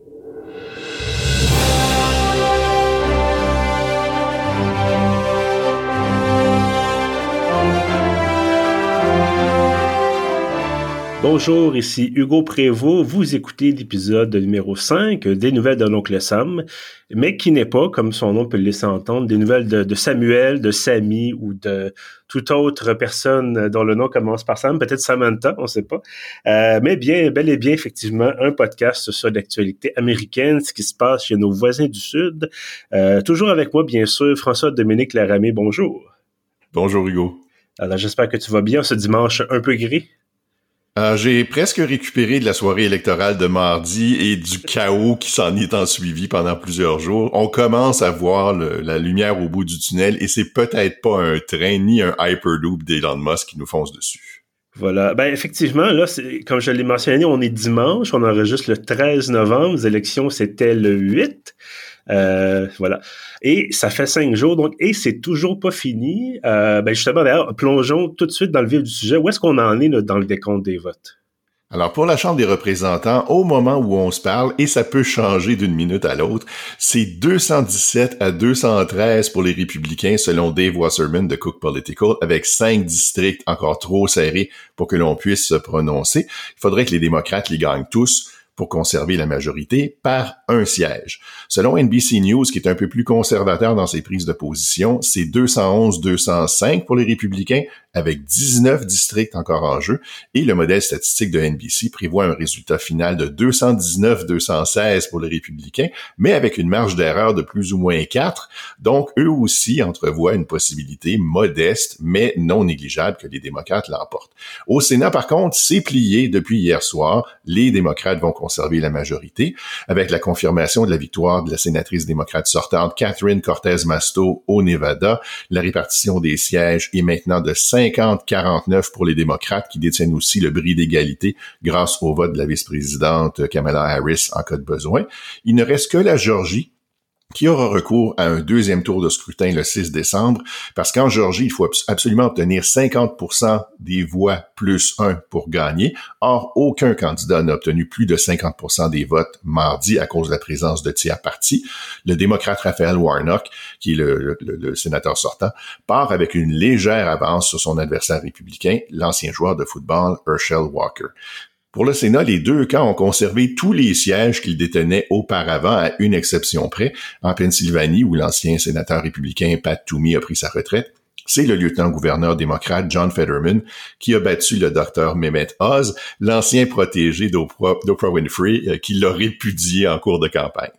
you Bonjour, ici Hugo Prévost. Vous écoutez l'épisode numéro 5 des nouvelles de l'oncle Sam, mais qui n'est pas, comme son nom peut le laisser entendre, des nouvelles de, Samuel, de Sammy ou de toute autre personne dont le nom commence par Sam, peut-être Samantha, on ne sait pas. Euh, mais bien, bel et bien, effectivement, un podcast sur l'actualité américaine, ce qui se passe chez nos voisins du Sud. Euh, toujours avec moi, bien sûr, François-Dominique Laramé. Bonjour. Bonjour, Hugo. Alors, j'espère que tu vas bien ce dimanche un peu gris. Euh, j'ai presque récupéré de la soirée électorale de mardi et du chaos qui s'en est en suivi pendant plusieurs jours. On commence à voir la lumière au bout du tunnel et c'est peut-être pas un train ni un Hyperloop d'Elon Musk qui nous fonce dessus. Voilà. Ben effectivement, là, comme je l'ai mentionné, on est dimanche, on enregistre le 13 novembre. Les élections, c'était le 8. Euh, voilà. Et ça fait cinq jours, donc, et c'est toujours pas fini. Euh, ben justement, d'ailleurs, plongeons tout de suite dans le vif du sujet. Où est-ce qu'on en est dans le décompte des votes? Alors pour la Chambre des représentants, au moment où on se parle, et ça peut changer d'une minute à l'autre, c'est 217 à 213 pour les républicains selon Dave Wasserman de Cook Political, avec cinq districts encore trop serrés pour que l'on puisse se prononcer. Il faudrait que les démocrates les gagnent tous pour conserver la majorité par un siège. Selon NBC News, qui est un peu plus conservateur dans ses prises de position, c'est 211-205 pour les républicains, avec 19 districts encore en jeu, et le modèle statistique de NBC prévoit un résultat final de 219-216 pour les républicains, mais avec une marge d'erreur de plus ou moins 4, donc eux aussi entrevoient une possibilité modeste, mais non négligeable que les démocrates l'emportent. Au Sénat, par contre, c'est plié depuis hier soir, les démocrates vont conserver la majorité, avec la confirmation de la victoire de la sénatrice démocrate sortante Catherine Cortez Masto au Nevada, la répartition des sièges est maintenant de 5 50-49 pour les démocrates qui détiennent aussi le bris d'égalité grâce au vote de la vice-présidente Kamala Harris en cas de besoin. Il ne reste que la Georgie qui aura recours à un deuxième tour de scrutin le 6 décembre, parce qu'en Georgie, il faut absolument obtenir 50% des voix plus un pour gagner. Or, aucun candidat n'a obtenu plus de 50% des votes mardi à cause de la présence de tiers partis. Le démocrate Raphaël Warnock, qui est le, le sénateur sortant, part avec une légère avance sur son adversaire républicain, l'ancien joueur de football Herschel Walker. Pour le Sénat, les deux camps ont conservé tous les sièges qu'ils détenaient auparavant, à une exception près. En Pennsylvanie, où l'ancien sénateur républicain Pat Toomey a pris sa retraite, c'est le lieutenant-gouverneur démocrate John Fetterman qui a battu le docteur Mehmet Oz, l'ancien protégé d'Oprah Winfrey, euh, qui l'a répudié en cours de campagne.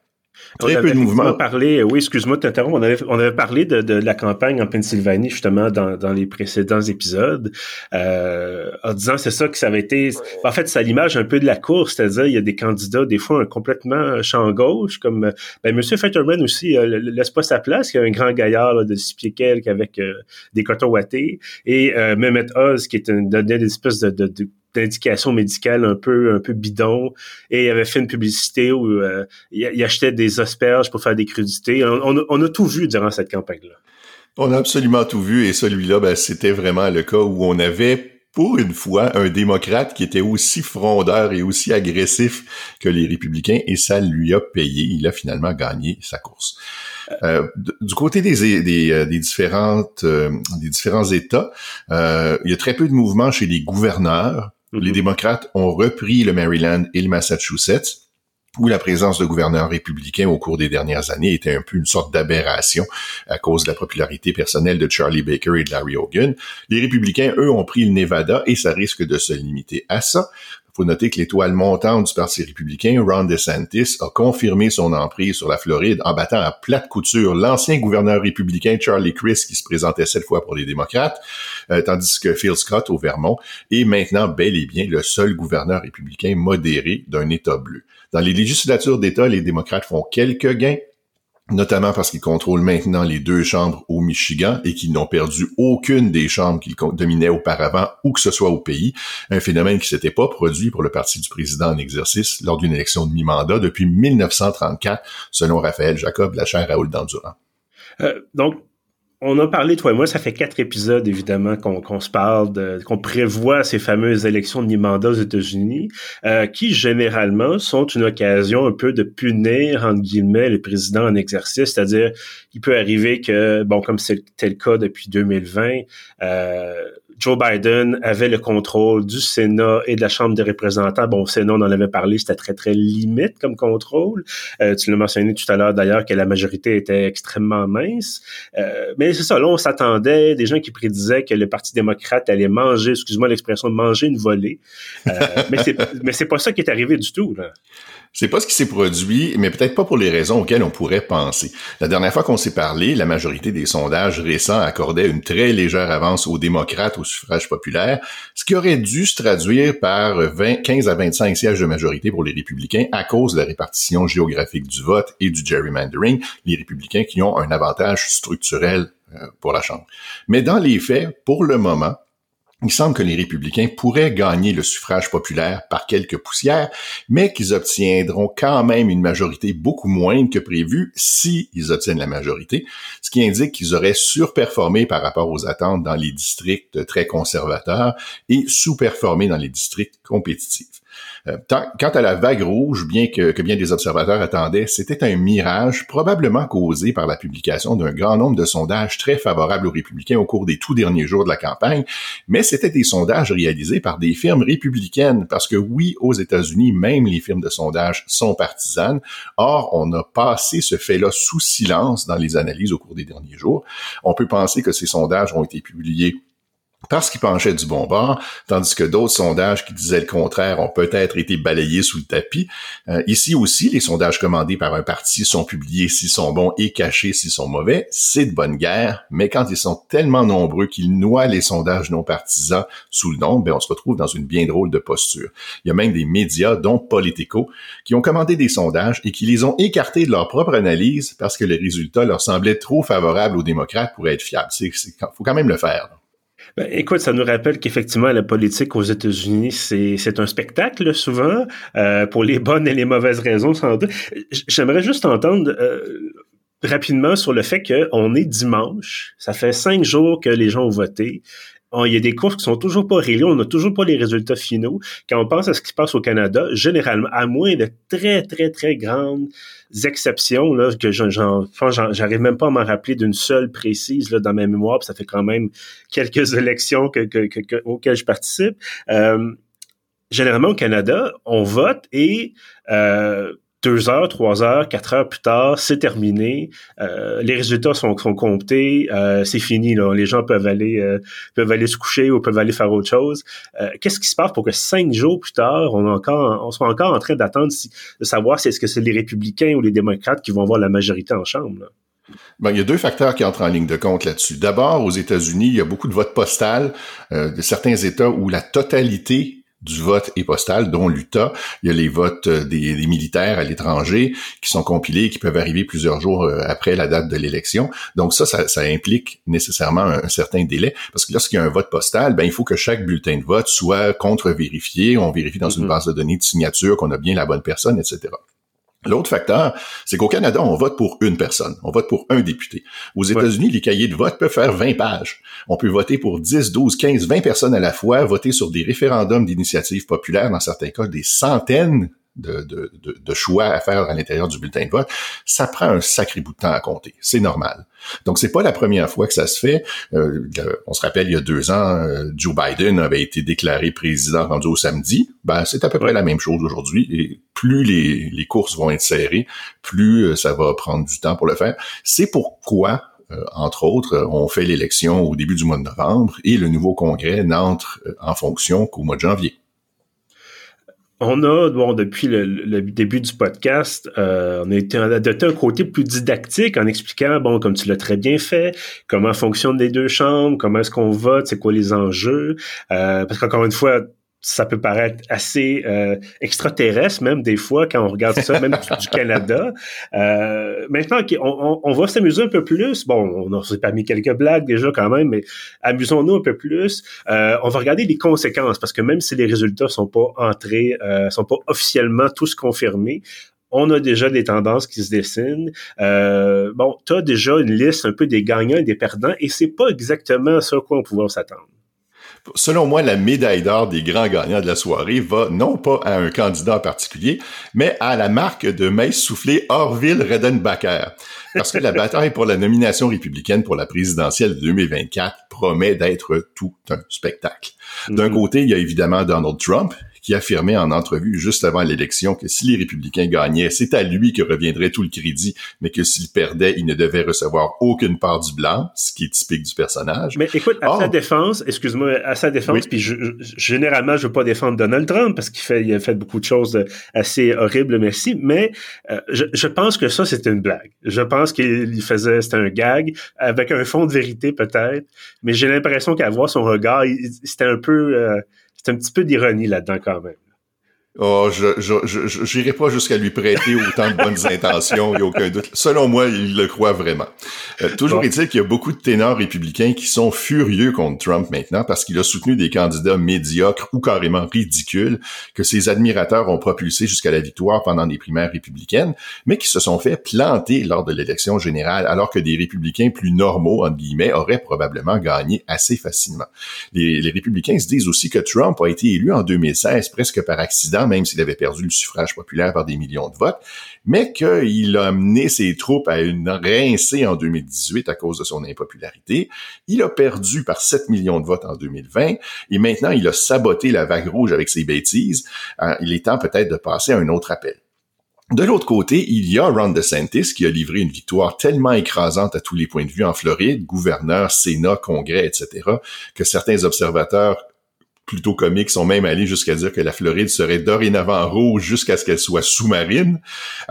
Très peu de mouvement. Parlé, oui, excuse-moi de t'interrompre. On avait, on avait parlé de, de, la campagne en Pennsylvanie, justement, dans, dans les précédents épisodes, euh, en disant c'est ça que ça avait été. En fait, c'est l'image un peu de la course, c'est-à-dire il y a des candidats, des fois, complètement champ gauche, comme ben, M. Fetterman aussi euh, laisse pas sa place. Il y a un grand gaillard de six pieds quelques avec euh, des cotons wattés. Et euh, Mehmet Oz, qui est une, une, espèce de, de, de d'indications médicales un peu un peu bidon et il avait fait une publicité où euh, il, achetait des asperges pour faire des crudités. On, a, tout vu durant cette campagne-là. On a absolument tout vu et celui-là, ben, c'était vraiment le cas où on avait pour une fois un démocrate qui était aussi frondeur et aussi agressif que les républicains et ça lui a payé. Il a finalement gagné sa course. Euh, du côté des, des, euh, des différentes des différents États, il y a très peu de mouvements chez les gouverneurs. Les démocrates ont repris le Maryland et le Massachusetts où la présence de gouverneurs républicains au cours des dernières années était un peu une sorte d'aberration à cause de la popularité personnelle de Charlie Baker et de Larry Hogan. Les républicains, eux, ont pris le Nevada et ça risque de se limiter à ça faut noter que l'étoile montante du Parti républicain, Ron DeSantis, a confirmé son emprise sur la Floride en battant à plate couture l'ancien gouverneur républicain Charlie Crist qui se présentait cette fois pour les démocrates, euh, tandis que Phil Scott au Vermont est maintenant bel et bien le seul gouverneur républicain modéré d'un État bleu. Dans les législatures d'État, les démocrates font quelques gains, notamment parce qu'ils contrôlent maintenant les deux chambres au Michigan et qu'ils n'ont perdu aucune des chambres qu'ils dominaient auparavant, où que ce soit au pays, un phénomène qui s'était pas produit pour le parti du président en exercice lors d'une élection de mi-mandat depuis 1934, selon Raphaël Jacob, la chaire Raoul Dandurand. Euh, donc, on a parlé, toi et moi, ça fait quatre épisodes, évidemment, qu'on se parle, qu'on prévoit ces fameuses élections de mi-mandat aux États-Unis, euh, qui, généralement, sont une occasion un peu de punir, entre guillemets, le président en exercice. C'est-à-dire, il peut arriver que, bon, comme c'était le cas depuis 2020, euh, Joe Biden avait le contrôle du Sénat et de la Chambre des représentants. Bon, au Sénat, on en avait parlé, c'était très, très limite comme contrôle. Euh, tu l'as mentionné tout à l'heure, d'ailleurs, que la majorité était extrêmement mince. Euh, mais c'est ça, là, on s'attendait, des gens qui prédisaient que le Parti démocrate allait manger, excuse-moi l'expression, manger une volée. Euh, mais c'est mais c'est pas ça qui est arrivé du tout, là. C'est pas ce qui s'est produit, mais peut-être pas pour les raisons auxquelles on pourrait penser. La dernière fois qu'on s'est parlé, la majorité des sondages récents accordaient une très légère avance aux démocrates au suffrage populaire, ce qui aurait dû se traduire par 20, 15 à 25 sièges de majorité pour les républicains à cause de la répartition géographique du vote et du gerrymandering, les républicains qui ont un avantage structurel euh, pour la Chambre. Mais dans les faits, pour le moment, il semble que les républicains pourraient gagner le suffrage populaire par quelques poussières, mais qu'ils obtiendront quand même une majorité beaucoup moindre que prévu si ils obtiennent la majorité, ce qui indique qu'ils auraient surperformé par rapport aux attentes dans les districts très conservateurs et sous-performé dans les districts compétitifs. Euh, quant à la vague rouge, bien que, que bien des observateurs attendaient, c'était un mirage probablement causé par la publication d'un grand nombre de sondages très favorables aux républicains au cours des tout derniers jours de la campagne, mais c'était des sondages réalisés par des firmes républicaines, parce que oui, aux États-Unis, même les firmes de sondage sont partisanes. Or, on a passé ce fait-là sous silence dans les analyses au cours des derniers jours. On peut penser que ces sondages ont été publiés parce qu'il penchait du bon bord, tandis que d'autres sondages qui disaient le contraire ont peut-être été balayés sous le tapis. Euh, ici aussi, les sondages commandés par un parti sont publiés s'ils sont bons et cachés s'ils sont mauvais. C'est de bonne guerre, mais quand ils sont tellement nombreux qu'ils noient les sondages non partisans sous le nom, ben on se retrouve dans une bien drôle de posture. Il y a même des médias, dont Politico, qui ont commandé des sondages et qui les ont écartés de leur propre analyse parce que le résultat leur semblait trop favorable aux démocrates pour être fiable. Il faut quand même le faire. Ben, écoute, ça nous rappelle qu'effectivement, la politique aux États-Unis, c'est un spectacle, souvent, euh, pour les bonnes et les mauvaises raisons, sans doute. J'aimerais juste entendre euh, rapidement sur le fait qu'on est dimanche. Ça fait cinq jours que les gens ont voté il y a des courses qui sont toujours pas réglées, on n'a toujours pas les résultats finaux. Quand on pense à ce qui se passe au Canada, généralement, à moins de très, très, très grandes exceptions, là, que j'arrive même pas à m'en rappeler d'une seule précise là, dans ma mémoire, puis ça fait quand même quelques élections que, auxquelles je participe. Euh, généralement, au Canada, on vote et euh, deux heures, trois heures, quatre heures plus tard, c'est terminé. Euh, les résultats sont, sont comptés, euh, c'est fini. Là. Les gens peuvent aller euh, peuvent aller se coucher ou peuvent aller faire autre chose. Qu'est-ce qui se passe pour que cinq jours plus tard, on, encore, on soit encore en train d'attendre de savoir si est-ce que c'est les républicains ou les démocrates qui vont avoir la majorité en chambre? Ben, il y a deux facteurs qui entrent en ligne de compte là-dessus. D'abord, aux États-Unis, il y a beaucoup de votes postales de certains États où la totalité du vote et postal, dont l'Utah. Il y a les votes euh, des, militaires à l'étranger qui sont compilés et qui peuvent arriver plusieurs jours euh, après la date de l'élection. Donc ça, ça, implique nécessairement un, certain délai parce que lorsqu'il y a un vote postal, ben il faut que chaque bulletin de vote soit contre-vérifié. On vérifie dans une mm-hmm. base de données de signature qu'on a bien la bonne personne, etc. L'autre facteur, c'est qu'au Canada, on vote pour une personne. On vote pour un député. Aux États-Unis, les cahiers de vote peuvent faire 20 pages. On peut voter pour 10, 12, 15, 20 personnes à la fois, voter sur des référendums d'initiative populaire, dans certains cas des centaines de, de, de, choix à faire à l'intérieur du bulletin de vote, ça prend un sacré bout de temps à compter. C'est normal. Donc, c'est pas la première fois que ça se fait. Euh, on se rappelle, il y a deux ans, euh, Joe Biden avait été déclaré président rendu au samedi. Ben, c'est à peu près la même chose aujourd'hui. Et plus les, courses vont être serrées, plus euh, ça va prendre du temps pour le faire. C'est pourquoi entre autres, on fait l'élection au début du mois de novembre et le nouveau congrès n'entre en fonction qu'au mois de janvier on a, bon, depuis le, début du podcast, euh, on a adopté un côté plus didactique en expliquant, bon, comme tu l'as très bien fait, comment fonctionnent les deux chambres, comment est-ce qu'on vote, c'est quoi les enjeux. Euh, parce qu'encore une fois, ça peut paraître assez euh, extraterrestre même des fois quand on regarde ça, même du, Canada. Euh, maintenant, on, va s'amuser un peu plus. Bon, on s'est pas mis quelques blagues déjà quand même, mais amusons-nous un peu plus. Euh, on va regarder les conséquences parce que même si les résultats sont pas entrés, euh, sont pas officiellement tous confirmés, On a déjà des tendances qui se dessinent. Euh, bon, tu as déjà une liste un peu des gagnants et des perdants, et c'est pas exactement ce à quoi on pouvait s'attendre. Selon moi, la médaille d'or des grands gagnants de la soirée va non pas à un candidat en particulier, mais à la marque de maïs soufflé Orville Redenbacher. Parce que la bataille pour la nomination républicaine pour la présidentielle de 2024 promet d'être tout un spectacle. D'un mm-hmm. côté, il y a évidemment Donald Trump, qui affirmait en entrevue juste avant l'élection que si les républicains gagnaient, c'est à lui que reviendrait tout le crédit, mais que s'il perdait, il ne devait recevoir aucune part du blanc, ce qui est typique du personnage. Mais écoute, à sa défense, excuse-moi, à sa défense, puis je, généralement, je veux pas défendre Donald Trump parce qu'il fait, il a fait beaucoup de choses assez horribles, merci, mais euh, je, je, pense que ça, c'était une blague. Je pense qu'il faisait, c'était un gag, avec un fond de vérité peut-être, mais j'ai l'impression qu'à voir son regard, c'était un peu... Euh, c'est un petit peu d'ironie là-dedans quand même. Oh, je, je, j'irai pas jusqu'à lui prêter autant de bonnes intentions, il n'y a aucun doute. Selon moi, il le croit vraiment. Euh, toujours est-il qu'il y a beaucoup de ténors républicains qui sont furieux contre Trump maintenant parce qu'il a soutenu des candidats médiocres ou carrément ridicules que ses admirateurs ont propulsés jusqu'à la victoire pendant les primaires républicaines, mais qui se sont fait planter lors de l'élection générale alors que des républicains plus normaux, entre guillemets, auraient probablement gagné assez facilement. Les, les républicains se disent aussi que Trump a été élu en 2016 presque par accident même s'il avait perdu le suffrage populaire par des millions de votes, mais qu'il a mené ses troupes à une rincée en 2018 à cause de son impopularité. Il a perdu par 7 millions de votes en 2020 et maintenant il a saboté la vague rouge avec ses bêtises. Euh, il est temps peut-être de passer à un autre appel. De l'autre côté, il y a Ron DeSantis qui a livré une victoire tellement écrasante à tous les points de vue en Floride, gouverneur, Sénat, Congrès, etc., que certains observateurs plutôt comiques sont même allés jusqu'à dire que la Floride serait dorénavant rouge jusqu'à ce qu'elle soit sous-marine.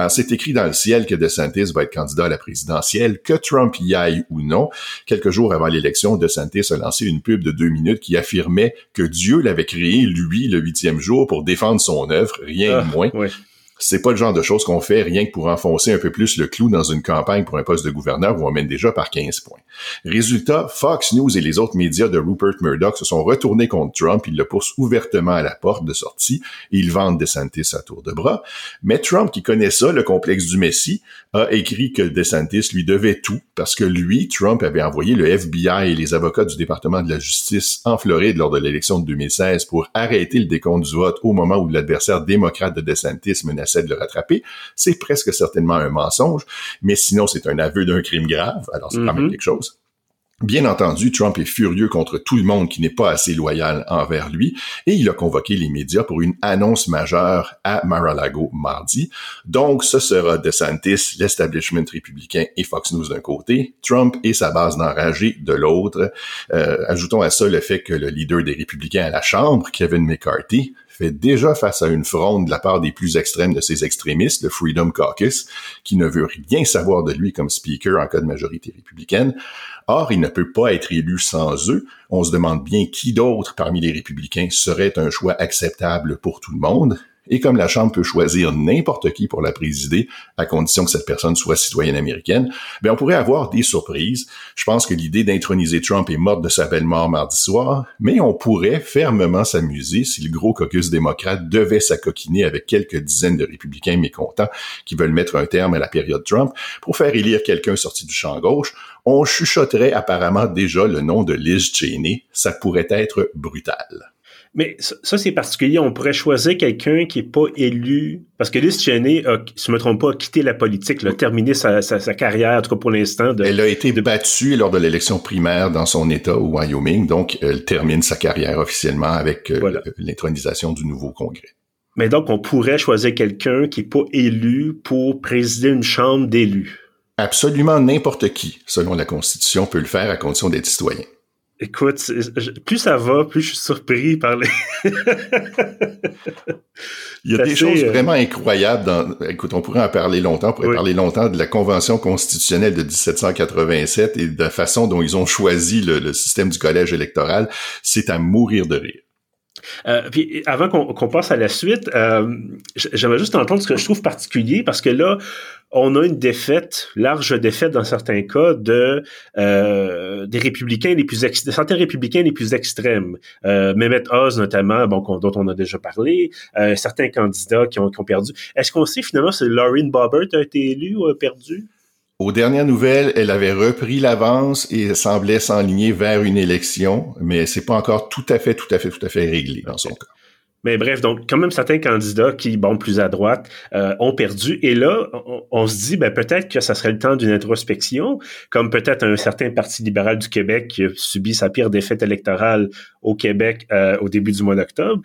C'est écrit dans le ciel que DeSantis va être candidat à la présidentielle, que Trump y aille ou non. Quelques jours avant l'élection, DeSantis a lancé une pub de deux minutes qui affirmait que Dieu l'avait créé, lui, le huitième jour, pour défendre son œuvre, rien de ah, moins c'est pas le genre de choses qu'on fait rien que pour enfoncer un peu plus le clou dans une campagne pour un poste de gouverneur où on mène déjà par 15 points. Résultat, Fox News et les autres médias de Rupert Murdoch se sont retournés contre Trump, ils le poussent ouvertement à la porte de sortie et ils vendent DeSantis à tour de bras. Mais Trump, qui connaît ça, le complexe du Messie, a écrit que DeSantis lui devait tout parce que lui, Trump, avait envoyé le FBI et les avocats du département de la justice en Floride lors de l'élection de 2016 pour arrêter le décompte du vote au moment où l'adversaire démocrate de DeSantis menaçait de le rattraper, c'est presque certainement un mensonge, mais sinon c'est un aveu d'un crime grave, alors c'est quand même mm-hmm. quelque chose. Bien entendu, Trump est furieux contre tout le monde qui n'est pas assez loyal envers lui et il a convoqué les médias pour une annonce majeure à Mar-a-Lago mardi. Donc, ce sera DeSantis, l'establishment républicain et Fox News d'un côté, Trump et sa base d'enragés de l'autre. Euh, ajoutons à ça le fait que le leader des républicains à la Chambre, Kevin McCarthy, fait déjà face à une fronde de la part des plus extrêmes de ses extrémistes, le Freedom Caucus, qui ne veut rien savoir de lui comme speaker en cas de majorité républicaine. Or, il ne peut pas être élu sans eux. On se demande bien qui d'autre parmi les républicains serait un choix acceptable pour tout le monde. Et comme la Chambre peut choisir n'importe qui pour la présider, à condition que cette personne soit citoyenne américaine, ben on pourrait avoir des surprises. Je pense que l'idée d'introniser Trump est morte de sa belle mort mardi soir, mais on pourrait fermement s'amuser si le gros caucus démocrate devait s'acoquiner avec quelques dizaines de républicains mécontents qui veulent mettre un terme à la période Trump pour faire élire quelqu'un sorti du champ gauche. On chuchoterait apparemment déjà le nom de Liz Cheney. Ça pourrait être brutal. Mais ça, c'est particulier. On pourrait choisir quelqu'un qui n'est pas élu. Parce que Liz Cheney, a, si je me trompe pas, a quitté la politique, a terminé sa, carrière, en tout cas pour l'instant. Elle a été battue lors de l'élection primaire dans son État au Wyoming. Donc, elle termine sa carrière officiellement avec euh, l'intronisation du nouveau Congrès. Mais donc, on pourrait choisir quelqu'un qui n'est pas élu pour présider une chambre d'élus. Absolument n'importe qui, selon la Constitution, peut le faire à condition d'être citoyen. Écoute, plus ça va, plus je suis surpris par les. Il y a des choses euh, vraiment incroyables dans. Écoute, on pourrait en parler longtemps. On pourrait parler longtemps de la Convention constitutionnelle de 1787 et de la façon dont ils ont choisi le, système du collège électoral. C'est à mourir de rire. Euh, puis avant qu'on passe à la suite, euh, j'aimerais juste entendre ce que je trouve particulier parce que là, on a une défaite, large défaite dans certains cas de euh, des républicains les plus certains républicains les plus extrêmes. Euh, Mehmet Oz notamment, bon, dont on a déjà parlé, euh, certains candidats qui ont, qui ont perdu. Est-ce qu'on sait finalement si Lauren Bobbert a été élu ou a perdu? Aux dernières nouvelles, elle avait repris l'avance et semblait s'enligner vers une élection, mais c'est pas encore tout à fait, tout à fait, tout à fait réglé dans son cas. Mais bref, donc quand même certains candidats qui, bon, plus à droite, euh, ont perdu. Et là, on, se dit, ben peut-être que ça serait le temps d'une introspection, comme peut-être un certain Parti libéral du Québec qui a subi sa pire défaite électorale au Québec euh, au début du mois d'octobre.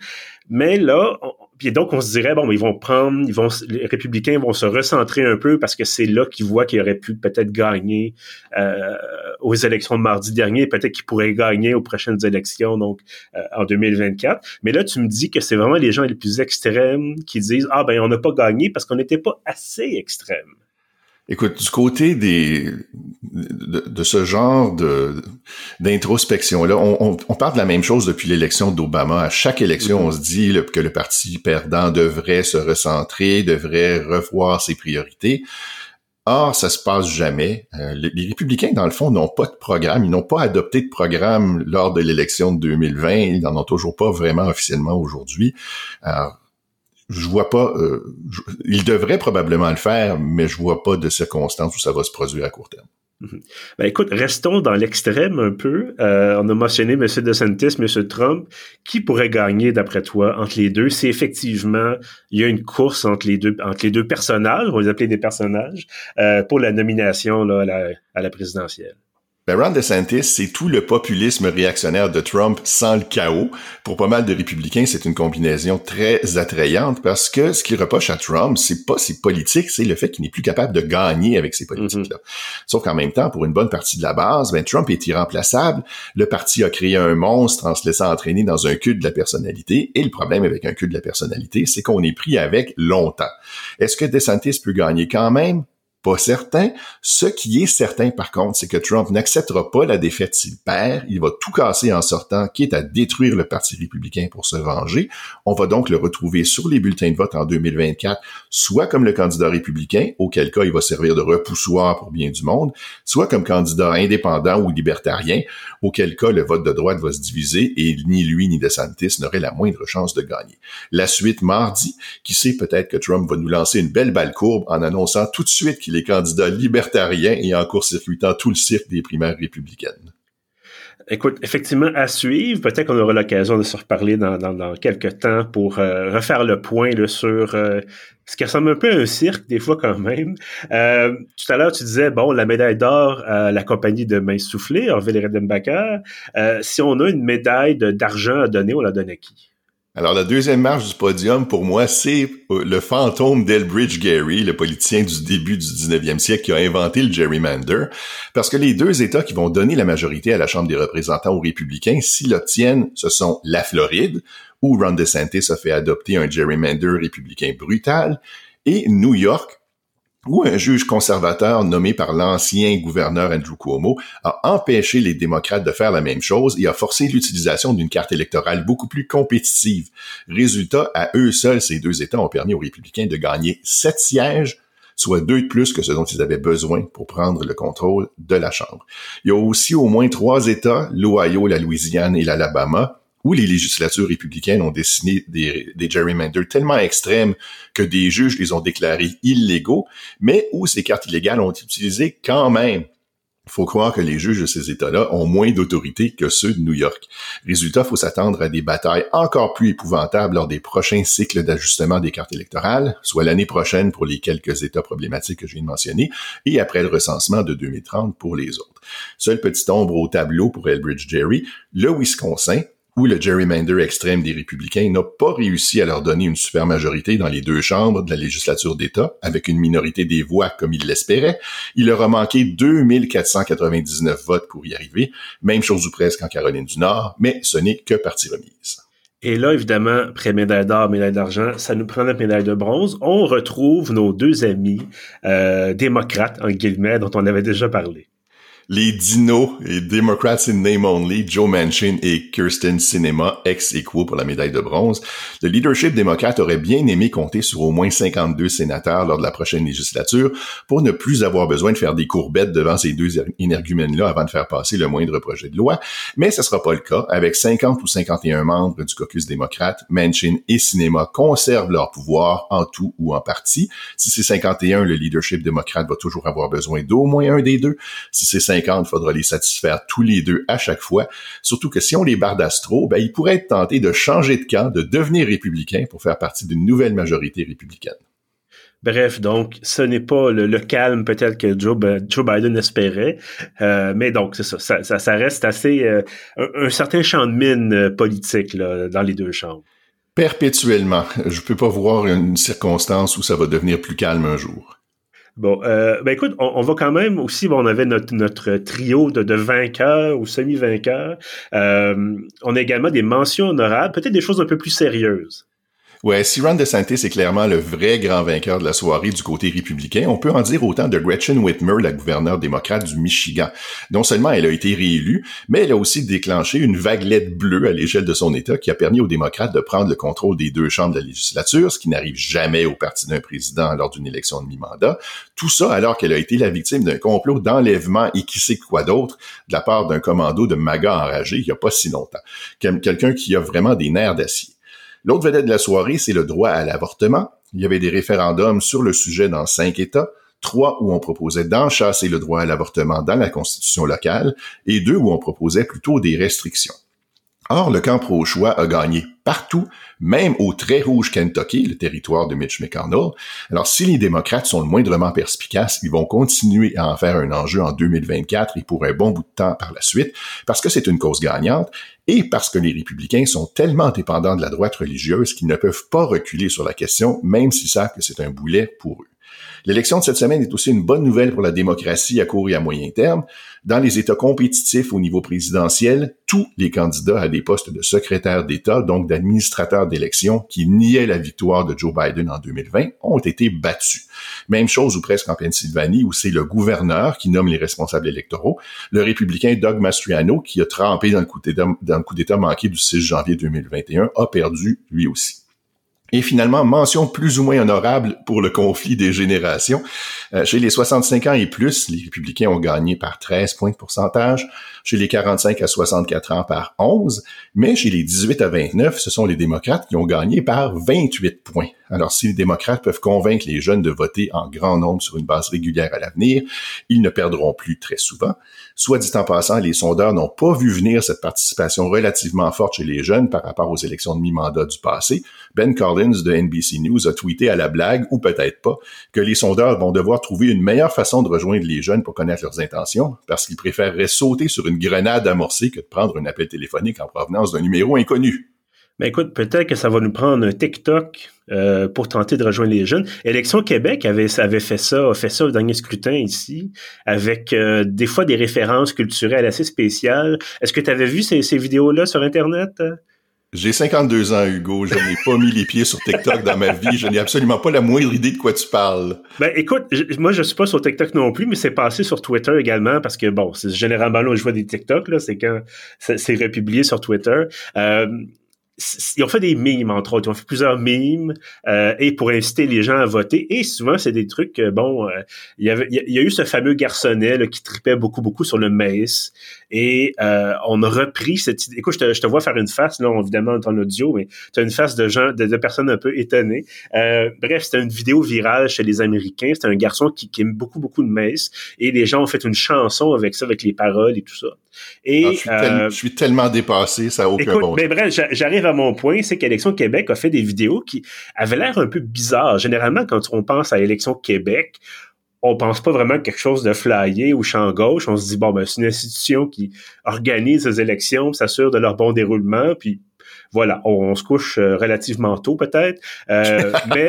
Mais là, on, donc, on se dirait, bon, ils vont prendre, ils vont, les républicains vont se recentrer un peu parce que c'est là qu'ils voient qu'ils auraient pu peut-être gagner euh, aux élections de mardi dernier, peut-être qu'ils pourraient gagner aux prochaines élections, donc euh, en 2024. Mais là, tu me dis que c'est vraiment les gens les plus extrêmes qui disent, ah ben, on n'a pas gagné parce qu'on n'était pas assez extrême. Écoute, du côté des de, ce genre de d'introspection là, on, on, parle de la même chose depuis l'élection d'Obama. À chaque élection, mm-hmm. on se dit que le parti perdant devrait se recentrer, devrait revoir ses priorités. Or, ça se passe jamais. Euh, les, républicains, dans le fond, n'ont pas de programme. Ils n'ont pas adopté de programme lors de l'élection de 2020. Ils n'en ont toujours pas vraiment officiellement aujourd'hui. Alors, je vois pas. Euh, il devrait probablement le faire, mais je vois pas de circonstances où ça va se produire à court terme. Ben écoute, restons dans l'extrême un peu. Euh, on a mentionné M. DeSantis, M. Trump. Qui pourrait gagner, d'après toi, entre les deux? Si effectivement il y a une course entre les deux, entre les deux personnages, on va les appeler des personnages, euh, pour la nomination là, à la présidentielle. Ben, Ron DeSantis, c'est tout le populisme réactionnaire de Trump sans le chaos. Pour pas mal de républicains, c'est une combinaison très attrayante parce que ce qu'il reproche à Trump, c'est pas ses politiques, c'est le fait qu'il n'est plus capable de gagner avec ces politiques-là. Mm-hmm. Sauf qu'en même temps, pour une bonne partie de la base, ben, Trump est irremplaçable. Le parti a créé un monstre en se laissant entraîner dans un culte de la personnalité. Et le problème avec un culte de la personnalité, c'est qu'on est pris avec longtemps. Est-ce que DeSantis peut gagner quand même? Pas certain. Ce qui est certain, par contre, c'est que Trump n'acceptera pas la défaite s'il perd. Il va tout casser en sortant, quitte à détruire le Parti républicain pour se venger. On va donc le retrouver sur les bulletins de vote en 2024, soit comme le candidat républicain, auquel cas il va servir de repoussoir pour bien du monde, soit comme candidat indépendant ou libertarien, auquel cas le vote de droite va se diviser et ni lui ni DeSantis n'auraient la moindre chance de gagner. La suite mardi, qui sait peut-être que Trump va nous lancer une belle balle courbe en annonçant tout de suite les candidats libertariens et en court-circuitant tout le cirque des primaires républicaines. Écoute, effectivement, à suivre. Peut-être qu'on aura l'occasion de se reparler dans, dans, quelques temps pour euh, refaire le point sur euh, ce qui ressemble un peu à un cirque, des fois quand même. Euh, tout à l'heure, tu disais, bon, la médaille d'or à la compagnie de main soufflée, Orville Redenbacher. si on a une médaille d'argent à donner, on la donne à qui? Alors, la deuxième marche du podium, pour moi, c'est euh, le fantôme d'Elbridge Gary, le politicien du début du 19e siècle qui a inventé le gerrymander, parce que les deux États qui vont donner la majorité à la Chambre des représentants aux républicains, s'ils l'obtiennent, ce sont la Floride, où Ron DeSantis a fait adopter un gerrymander républicain brutal, et New York, où un juge conservateur nommé par l'ancien gouverneur Andrew Cuomo a empêché les démocrates de faire la même chose et a forcé l'utilisation d'une carte électorale beaucoup plus compétitive. Résultat, à eux seuls, ces deux États ont permis aux républicains de gagner sept sièges soit deux de plus que ce dont ils avaient besoin pour prendre le contrôle de la Chambre. Il y a aussi au moins trois États, l'Ohio, la Louisiane et l'Alabama, où les législatures républicaines ont dessiné des, des gerrymanders tellement extrêmes que des juges les ont déclarés illégaux, mais où ces cartes illégales ont été utilisées quand même. Faut croire que les juges de ces États-là ont moins d'autorité que ceux de New York. Résultat, faut s'attendre à des batailles encore plus épouvantables lors des prochains cycles d'ajustement des cartes électorales, soit l'année prochaine pour les quelques États problématiques que je viens de mentionner, et après le recensement de 2030 pour les autres. Seule petite ombre au tableau pour Elbridge Jerry, le Wisconsin, où le gerrymander extrême des républicains n'a pas réussi à leur donner une super majorité dans les deux chambres de la législature d'État, avec une minorité des voix comme ils l'espéraient. Il leur a manqué 2499 votes pour y arriver, même chose ou presque en Caroline du Nord, mais ce n'est que partie remise. Et là, évidemment, après médaille d'or, médaille d'argent, ça nous prend la médaille de bronze. On retrouve nos deux amis euh, démocrates, en guillemets, dont on avait déjà parlé. Les dinos et Democrats in name only, Joe Manchin et Kirsten Sinema, ex equo pour la médaille de bronze. Le leadership démocrate aurait bien aimé compter sur au moins 52 sénateurs lors de la prochaine législature pour ne plus avoir besoin de faire des courbettes devant ces deux énergumènes-là avant de faire passer le moindre projet de loi. Mais ce sera pas le cas. Avec 50 ou 51 membres du caucus démocrate, Manchin et Sinema conservent leur pouvoir en tout ou en partie. Si c'est 51, le leadership démocrate va toujours avoir besoin d'au moins un des deux. Si c'est 50, il faudra les satisfaire tous les deux à chaque fois. Surtout que si on les barre d'astro, ben, ils pourraient être tentés de changer de camp, de devenir républicains pour faire partie d'une nouvelle majorité républicaine. Bref, donc, ce n'est pas le, calme peut-être que Joe, Biden espérait, euh, mais donc, c'est ça, ça, reste assez euh, un, certain champ de mine euh, politique là, dans les deux chambres. Perpétuellement. Je peux pas voir une circonstance où ça va devenir plus calme un jour. Bon, euh, ben écoute, on, va quand même aussi, on avait notre, trio de, de vainqueurs ou semi-vainqueurs. Euh, on a également des mentions honorables, peut-être des choses un peu plus sérieuses. Ouais, si Ron DeSantis est clairement le vrai grand vainqueur de la soirée du côté républicain, on peut en dire autant de Gretchen Whitmer, la gouverneure démocrate du Michigan. Non seulement elle a été réélue, mais elle a aussi déclenché une vaguelette bleue à l'échelle de son État qui a permis aux démocrates de prendre le contrôle des deux chambres de la législature, ce qui n'arrive jamais au parti d'un président lors d'une élection de mi-mandat. Tout ça alors qu'elle a été la victime d'un complot d'enlèvement et qui sait quoi d'autre de la part d'un commando de magas enragé il n'y a pas si longtemps. Quelqu'un qui a vraiment des nerfs d'acier. L'autre vedette de la soirée, c'est le droit à l'avortement. Il y avait des référendums sur le sujet dans cinq États, trois où on proposait d'enchasser le droit à l'avortement dans la constitution locale et deux où on proposait plutôt des restrictions. Or, le camp pro-choix a gagné partout, même au très rouge Kentucky, le territoire de Mitch McConnell. Alors, si les démocrates sont le moindrement perspicaces, ils vont continuer à en faire un enjeu en 2024 et pour un bon bout de temps par la suite, parce que c'est une cause gagnante et parce que les républicains sont tellement dépendants de la droite religieuse qu'ils ne peuvent pas reculer sur la question, même s'ils savent que c'est un boulet pour eux. L'élection de cette semaine est aussi une bonne nouvelle pour la démocratie à court et à moyen terme. Dans les États compétitifs au niveau présidentiel, tous les candidats à des postes de secrétaire d'État, donc d'administrateur d'élection, qui niaient la victoire de Joe Biden en 2020, ont été battus. Même chose ou presque en Pennsylvanie, où c'est le gouverneur qui nomme les responsables électoraux. Le républicain Doug Mastriano, qui a trempé dans le coup d'État manqué du 6 janvier 2021, a perdu lui aussi. Et finalement, mention plus ou moins honorable pour le conflit des générations. Euh, chez les 65 ans et plus, les républicains ont gagné par 13 points de pourcentage. Chez les 45 à 64 ans par 11. Mais chez les 18 à 29, ce sont les démocrates qui ont gagné par 28 points. Alors, si les démocrates peuvent convaincre les jeunes de voter en grand nombre sur une base régulière à l'avenir, ils ne perdront plus très souvent. Soit dit en passant, les sondeurs n'ont pas vu venir cette participation relativement forte chez les jeunes par rapport aux élections de mi-mandat du passé. Ben Collins de NBC News a tweeté à la blague, ou peut-être pas, que les sondeurs vont devoir trouver une meilleure façon de rejoindre les jeunes pour connaître leurs intentions, parce qu'ils préféreraient sauter sur une grenade amorcée que de prendre un appel téléphonique en provenance d'un numéro inconnu. Mais écoute, peut-être que ça va nous prendre un TikTok euh, pour tenter de rejoindre les jeunes. Élection Québec avait, fait ça, fait ça au dernier scrutin ici, avec euh, des fois des références culturelles assez spéciales. Est-ce que tu avais vu ces vidéos-là sur Internet? J'ai 52 ans, Hugo. Je n'ai pas mis les pieds sur TikTok dans ma vie. Je n'ai absolument pas la moindre idée de quoi tu parles. Ben, écoute, moi, je suis pas sur TikTok non plus, mais c'est passé sur Twitter également parce que, bon, c'est généralement là où je vois des TikTok, là, c'est quand c'est republié sur Twitter. Euh, ils ont fait des mimes, entre autres. Ils ont fait plusieurs mimes euh, et pour inciter les gens à voter. Et souvent, c'est des trucs, euh, bon, euh, il, y a eu ce fameux garçonnet qui tripait beaucoup, beaucoup sur le maïs. Et on a repris cette idée. Écoute, je te, je te, vois faire une face, là, évidemment, dans audio, mais tu as une face de gens, de, personnes un peu étonnées. bref, c'était une vidéo virale chez les Américains. C'était un garçon qui, qui aime beaucoup, beaucoup de maïs. Et les gens ont fait une chanson avec ça, avec les paroles et tout ça. Et, ah, je, suis tellement dépassé, ça n'a aucun écoute, Mais bref, j'arrive à mon point, c'est qu'Élection Québec a fait des vidéos qui avaient l'air un peu bizarres. Généralement, quand on pense à Élection Québec, on pense pas vraiment à quelque chose de flyé ou champ gauche. On se dit, bon, ben, c'est une institution qui organise les élections, s'assure de leur bon déroulement, puis voilà, on, se couche euh, relativement tôt peut-être, euh, mais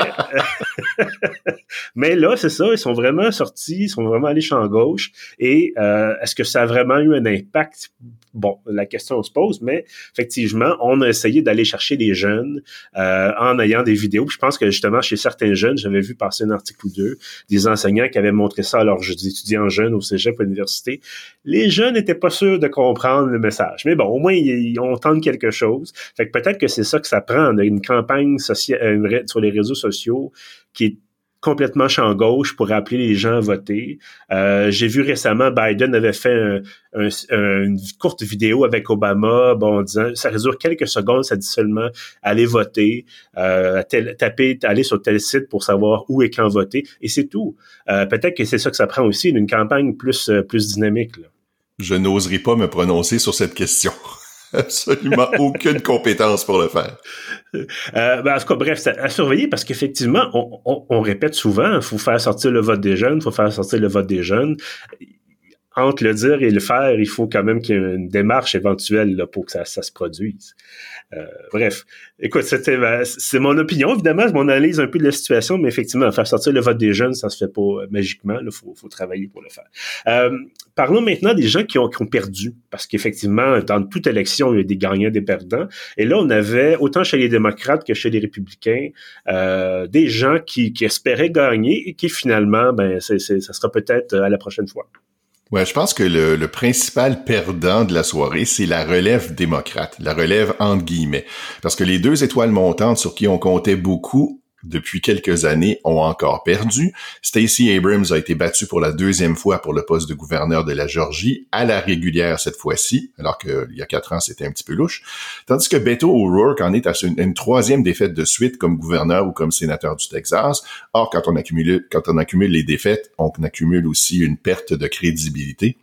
mais là c'est ça, ils sont vraiment sortis, ils sont vraiment allés champ gauche. Et euh, est-ce que ça a vraiment eu un impact? Bon, la question se pose, mais effectivement, on a essayé d'aller chercher les jeunes euh, en ayant des vidéos. je pense que justement, chez certains jeunes, j'avais vu passer un article ou deux, des enseignants qui avaient montré ça à leurs étudiants jeunes au cégep à l'université. Les jeunes n'étaient pas sûrs de comprendre le message. Mais bon, au moins, ils, on tente quelque chose. Fait que peut-être que c'est ça que ça prend, une campagne sociale euh, sur les réseaux sociaux qui est complètement champ gauche pour appeler les gens à voter. Euh, j'ai vu récemment Biden avait fait une courte vidéo avec Obama, bon, disant ça résout quelques secondes, ça dit seulement aller voter, euh, taper, aller sur tel site pour savoir où et quand voter, et c'est tout. Euh, peut-être que c'est ça que ça prend aussi, une campagne plus plus dynamique. Je n'oserais pas me prononcer sur cette question. absolument aucune compétence pour le faire. Euh, ben, en tout cas, bref, à surveiller parce qu'effectivement, on, on, répète souvent, il faut faire sortir le vote des jeunes, il faut faire sortir le vote des jeunes. Entre le dire et le faire, il faut quand même qu'il y ait une démarche éventuelle là, pour que ça, ça se produise. Euh, bref, écoute, c'était c'est mon opinion, évidemment, mon analyse un peu de la situation, mais effectivement, faire sortir le vote des jeunes, ça se fait pas euh, magiquement. Il faut, faut, travailler pour le faire. Euh, parlons maintenant des gens qui ont, qui ont perdu, parce qu'effectivement, dans toute élection, il y a des gagnants, des perdants. Et là, on avait, autant chez les démocrates que chez les républicains, euh, des gens qui, qui espéraient gagner et qui finalement, ben, c'est, ça sera peut-être à la prochaine fois. Ouais, je pense que le, principal perdant de la soirée, c'est la relève démocrate, la relève entre guillemets. Parce que les deux étoiles montantes sur qui on comptait beaucoup depuis quelques années, ont encore perdu. Stacey Abrams a été battue pour la deuxième fois pour le poste de gouverneur de la Georgie, à la régulière cette fois-ci, alors qu'il y a quatre ans, c'était un petit peu louche. Tandis que Beto O'Rourke en est à une, troisième défaite de suite comme gouverneur ou comme sénateur du Texas. Or, quand on accumule, quand on accumule les défaites, on accumule aussi une perte de crédibilité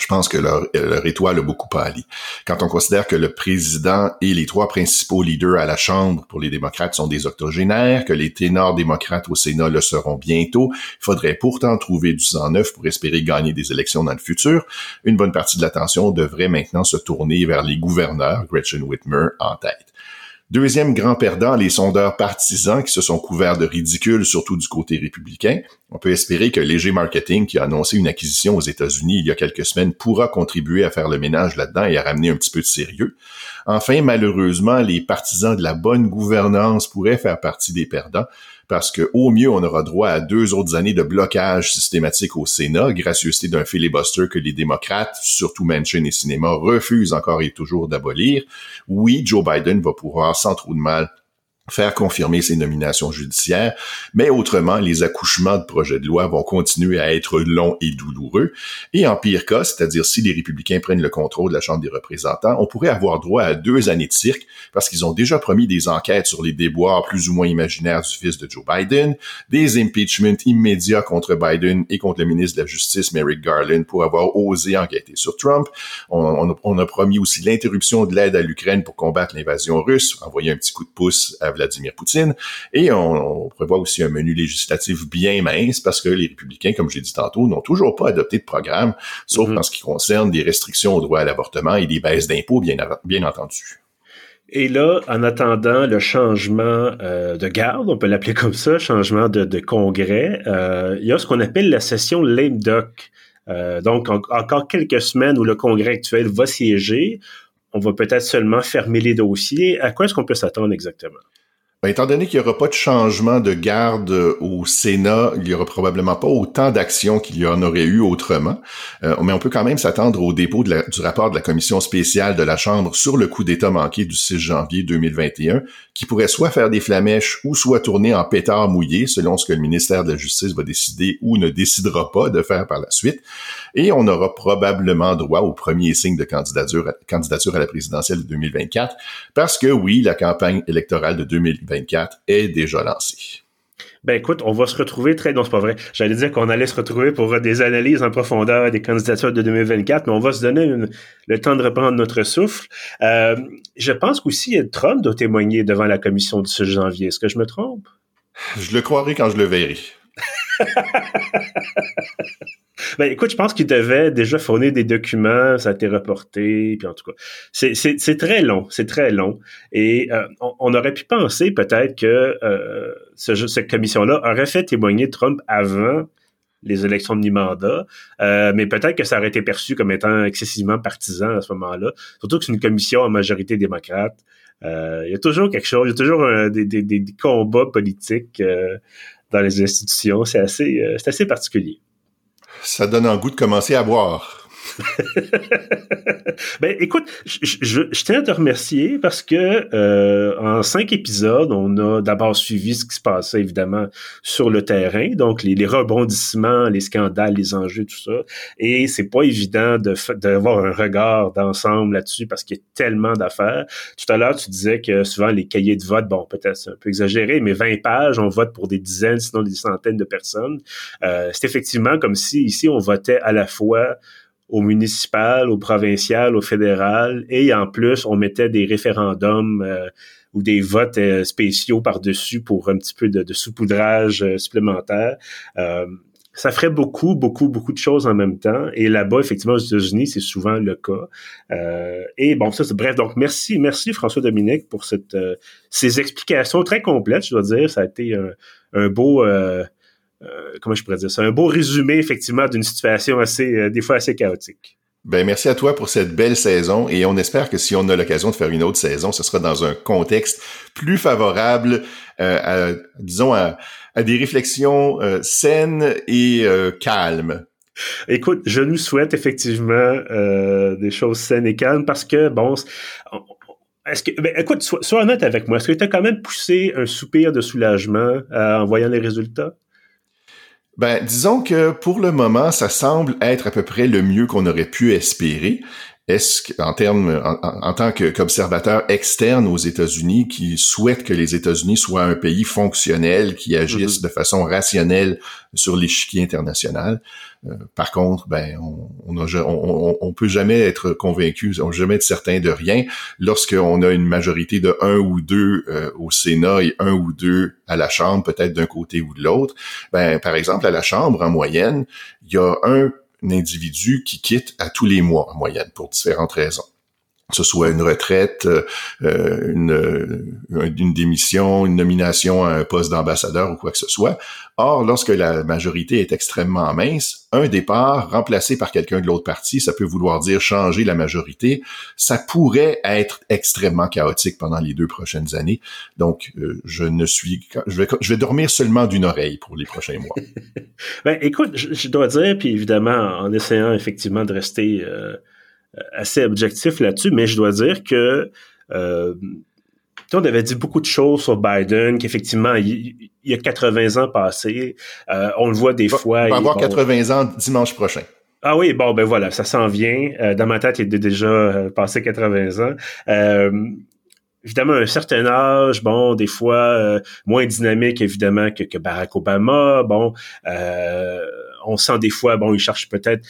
je pense que leur, étoile a beaucoup pâli. Quand on considère que le président et les trois principaux leaders à la Chambre pour les démocrates sont des octogénaires, que les ténors démocrates au Sénat le seront bientôt, il faudrait pourtant trouver du sang neuf pour espérer gagner des élections dans le futur. Une bonne partie de l'attention devrait maintenant se tourner vers les gouverneurs, Gretchen Whitmer en tête. Deuxième grand perdant, les sondeurs partisans qui se sont couverts de ridicule, surtout du côté républicain. On peut espérer que Léger Marketing, qui a annoncé une acquisition aux États-Unis il y a quelques semaines, pourra contribuer à faire le ménage là-dedans et à ramener un petit peu de sérieux. Enfin, malheureusement, les partisans de la bonne gouvernance pourraient faire partie des perdants parce que au mieux, on aura droit à deux autres années de blocage systématique au Sénat, gracieuseté d'un filibuster que les démocrates, surtout Manchin et Cinéma, refusent encore et toujours d'abolir. Oui, Joe Biden va pouvoir sans trop de mal faire confirmer ces nominations judiciaires, mais autrement, les accouchements de projets de loi vont continuer à être longs et douloureux. Et en pire cas, c'est-à-dire si les républicains prennent le contrôle de la Chambre des représentants, on pourrait avoir droit à deux années de cirque parce qu'ils ont déjà promis des enquêtes sur les déboires plus ou moins imaginaires du fils de Joe Biden, des impeachments immédiats contre Biden et contre le ministre de la Justice, Merrick Garland, pour avoir osé enquêter sur Trump. On, a promis aussi l'interruption de l'aide à l'Ukraine pour combattre l'invasion russe, envoyer un petit coup de pouce à Vladimir Poutine. Et on, prévoit aussi un menu législatif bien mince parce que les républicains, comme j'ai dit tantôt, n'ont toujours pas adopté de programme, sauf mm-hmm. en ce qui concerne des restrictions au droit à l'avortement et des baisses d'impôts, bien, bien entendu. Et là, en attendant le changement euh, de garde, on peut l'appeler comme ça, changement de, congrès, euh, il y a ce qu'on appelle la session lame duck. Euh, donc, encore quelques semaines où le congrès actuel va siéger, on va peut-être seulement fermer les dossiers. À quoi est-ce qu'on peut s'attendre exactement? Ben, étant donné qu'il n'y aura pas de changement de garde au Sénat, il n'y aura probablement pas autant d'actions qu'il y en aurait eu autrement. Euh, mais on peut quand même s'attendre au dépôt du rapport de la commission spéciale de la Chambre sur le coup d'État manqué du 6 janvier 2021, qui pourrait soit faire des flamèches ou soit tourner en pétard mouillé, selon ce que le ministère de la Justice va décider ou ne décidera pas de faire par la suite. Et on aura probablement droit au premier signe de candidature, candidature à la présidentielle de 2024, parce que oui, la campagne électorale de 2024 est déjà lancé. Ben écoute, on va se retrouver très... Non, c'est pas vrai. J'allais dire qu'on allait se retrouver pour des analyses en profondeur des candidatures de 2024, mais on va se donner le temps de reprendre notre souffle. Euh, je pense qu'aussi Trump doit témoigner devant la commission du 6 janvier. Est-ce que je me trompe? Je le croirai quand je le verrai. Ben, écoute, je pense qu'il devait déjà fournir des documents, ça a été reporté, puis en tout cas, c'est très long, c'est très long. Et euh, on, aurait pu penser peut-être que euh, ce, cette commission-là aurait fait témoigner Trump avant les élections de mi-mandat, euh, mais peut-être que ça aurait été perçu comme étant excessivement partisan à ce moment-là, surtout que c'est une commission en majorité démocrate. Il y a toujours quelque chose, il y a toujours des, combats politiques dans les institutions. C'est assez, c'est assez particulier. Ça donne un goût de commencer à boire. ben écoute, je, je, tiens à te remercier parce que euh, en cinq épisodes, on a d'abord suivi ce qui se passait évidemment sur le terrain, donc les, les rebondissements, les scandales, les enjeux, tout ça. Et c'est pas évident de d'avoir un regard d'ensemble là-dessus parce qu'il y a tellement d'affaires. Tout à l'heure, tu disais que souvent les cahiers de vote, bon peut-être c'est un peu exagéré, mais 20 pages, on vote pour des dizaines, sinon des centaines de personnes. Euh, c'est effectivement comme si ici on votait à la fois au municipal, au provincial, au fédéral, et en plus, on mettait des référendums euh, ou des votes euh, spéciaux par-dessus pour un petit peu de, de saupoudrage euh, supplémentaire. ça ferait beaucoup, beaucoup, beaucoup de choses en même temps. Et là-bas, effectivement, aux États-Unis, c'est souvent le cas. et bon, ça, c'est bref. Donc, merci, merci François Dominique pour ces explications très complètes, je dois dire. Ça a été un beau euh, comment je pourrais dire c'est un beau résumé effectivement d'une situation assez, euh, des fois assez chaotique. Ben merci à toi pour cette belle saison et on espère que si on a l'occasion de faire une autre saison, ce sera dans un contexte plus favorable, euh, à, disons à, des réflexions saines et calmes. Écoute, je nous souhaite effectivement des choses saines et calmes parce que bon, est-ce que, ben, écoute, sois, sois, honnête avec moi. Est-ce que tu as quand même poussé un soupir de soulagement en voyant les résultats? Ben, disons que pour le moment, ça semble être à peu près le mieux qu'on aurait pu espérer. Est-ce qu'en termes, en, tant qu'observateur externe aux États-Unis, qui souhaite que les États-Unis soient un pays fonctionnel, qui agisse mm-hmm. de façon rationnelle sur l'échiquier international, euh, par contre, ben, on, on, on, peut jamais être convaincu, on peut jamais être certain de rien lorsqu'on a une majorité de un ou deux euh, au Sénat et un ou deux à la Chambre, peut-être d'un côté ou de l'autre. Ben, par exemple, à la Chambre, en moyenne, il y a un individu qui quitte à tous les mois en moyenne pour différentes raisons que ce soit une retraite, euh, une, euh, une, démission, une nomination à un poste d'ambassadeur ou quoi que ce soit. Or, lorsque la majorité est extrêmement mince, un départ remplacé par quelqu'un de l'autre parti, ça peut vouloir dire changer la majorité. Ça pourrait être extrêmement chaotique pendant les deux prochaines années. Donc, euh, je ne suis, je vais, je vais dormir seulement d'une oreille pour les prochains mois. ben, écoute, je, dois dire, puis évidemment, en essayant effectivement de rester assez objectif là-dessus, mais je dois dire que euh, on avait dit beaucoup de choses sur Biden, qu'effectivement, il, y a 80 ans passés. Euh, on le voit des fois. Il va avoir 80 ans dimanche prochain. Ah oui, bon, ben voilà, ça s'en vient. Euh, dans ma tête, il est déjà euh, passé 80 ans. Euh, évidemment, un certain âge, bon, des fois moins dynamique, évidemment, que, que Barack Obama. Bon, on sent des fois, bon, il cherche peut-être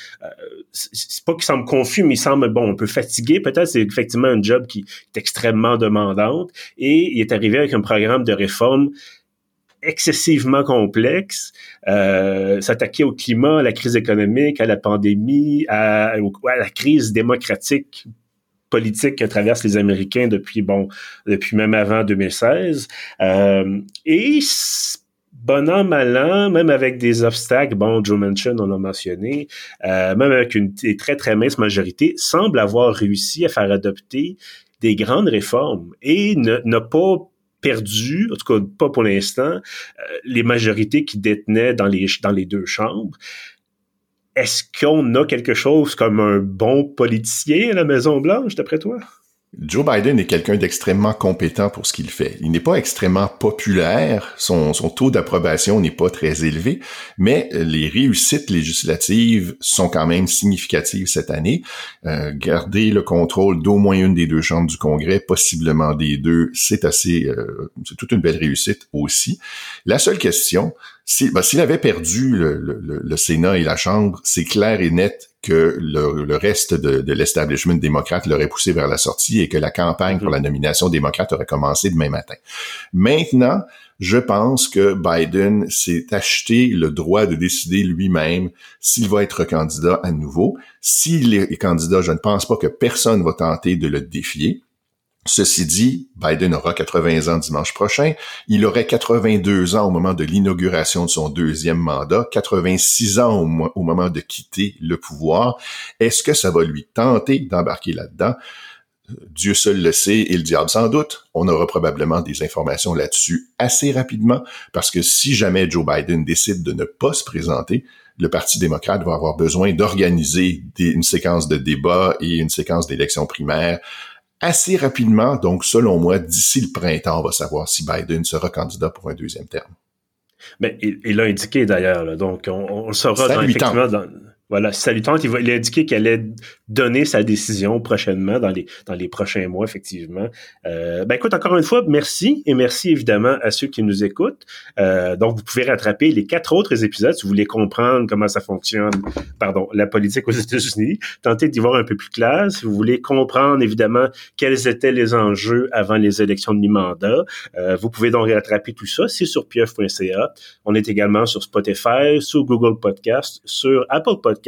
c'est pas qu'il semble confus, mais il semble bon, un peu fatigué. Peut-être c'est effectivement un job qui est extrêmement demandante. Et il est arrivé avec un programme de réforme excessivement complexe, euh, s'attaquer au climat, à la crise économique, à la pandémie, à, la crise démocratique politique que traversent les Américains depuis bon depuis même avant 2016 euh, et bon an, mal an, même avec des obstacles, bon, Joe Manchin, on l'a mentionné, euh, même avec une très, très mince majorité, semble avoir réussi à faire adopter des grandes réformes et n'a pas perdu, en tout cas pas pour l'instant, euh, les majorités qui détenaient dans les, dans les deux chambres. Est-ce qu'on a quelque chose comme un bon politicien à la Maison-Blanche, d'après toi? Joe Biden est quelqu'un d'extrêmement compétent pour ce qu'il fait. Il n'est pas extrêmement populaire, son, taux d'approbation n'est pas très élevé, mais les réussites législatives sont quand même significatives cette année. Euh, garder le contrôle d'au moins une des deux chambres du Congrès, possiblement des deux, c'est assez, euh, c'est toute une belle réussite aussi. La seule question, ben, s'il avait perdu le, Sénat et la Chambre, c'est clair et net que le, reste de, l'establishment démocrate l'aurait poussé vers la sortie et que la campagne pour mhm. la nomination démocrate aurait commencé demain matin. Maintenant, je pense que Biden s'est acheté le droit de décider lui-même s'il va être candidat à nouveau. S'il est candidat, je ne pense pas que personne va tenter de le défier. Ceci dit, Biden aura 80 ans dimanche prochain. Il aurait 82 ans au moment de l'inauguration de son deuxième mandat, 86 ans au, moment de quitter le pouvoir. Est-ce que ça va lui tenter d'embarquer là-dedans? Dieu seul le sait et le diable sans doute. On aura probablement des informations là-dessus assez rapidement parce que si jamais Joe Biden décide de ne pas se présenter, le Parti démocrate va avoir besoin d'organiser une séquence de débats et une séquence d'élections primaires assez rapidement. Donc, selon moi, d'ici le printemps, on va savoir si Biden sera candidat pour un deuxième terme. Mais il l'a indiqué d'ailleurs, donc on, on saura dans, effectivement dans, voilà, salutante. Il, va, il a indiqué qu'elle allait donner sa décision prochainement, dans les, dans les prochains mois, effectivement. Euh, ben écoute, encore une fois, merci et merci évidemment à ceux qui nous écoutent. Euh, donc, vous pouvez rattraper les quatre autres épisodes si vous voulez comprendre comment ça fonctionne, pardon, la politique aux États-Unis. Tentez d'y voir un peu plus clair. Si vous voulez comprendre, évidemment, quels étaient les enjeux avant les élections de mi-mandat, euh, vous pouvez donc rattraper tout ça. C'est sur pieuf.ca. On est également sur Spotify, sur Google Podcast, sur Apple Podcast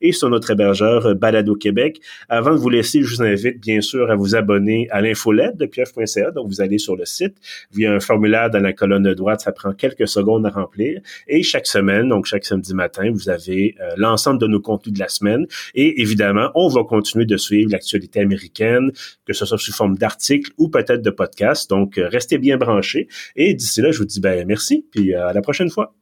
et sur notre hébergeur euh, Balado Québec. Avant de vous laisser, je vous invite bien sûr à vous abonner à l'infolette de pieuf.ca. Donc, vous allez sur le site, via un formulaire dans la colonne de droite, ça prend quelques secondes à remplir. Et chaque semaine, donc chaque samedi matin, vous avez euh, l'ensemble de nos contenus de la semaine. Et évidemment, on va continuer de suivre l'actualité américaine, que ce soit sous forme d'articles ou peut-être de podcasts. Donc, euh, restez bien branchés. Et d'ici là, je vous dis ben merci, puis à la prochaine fois.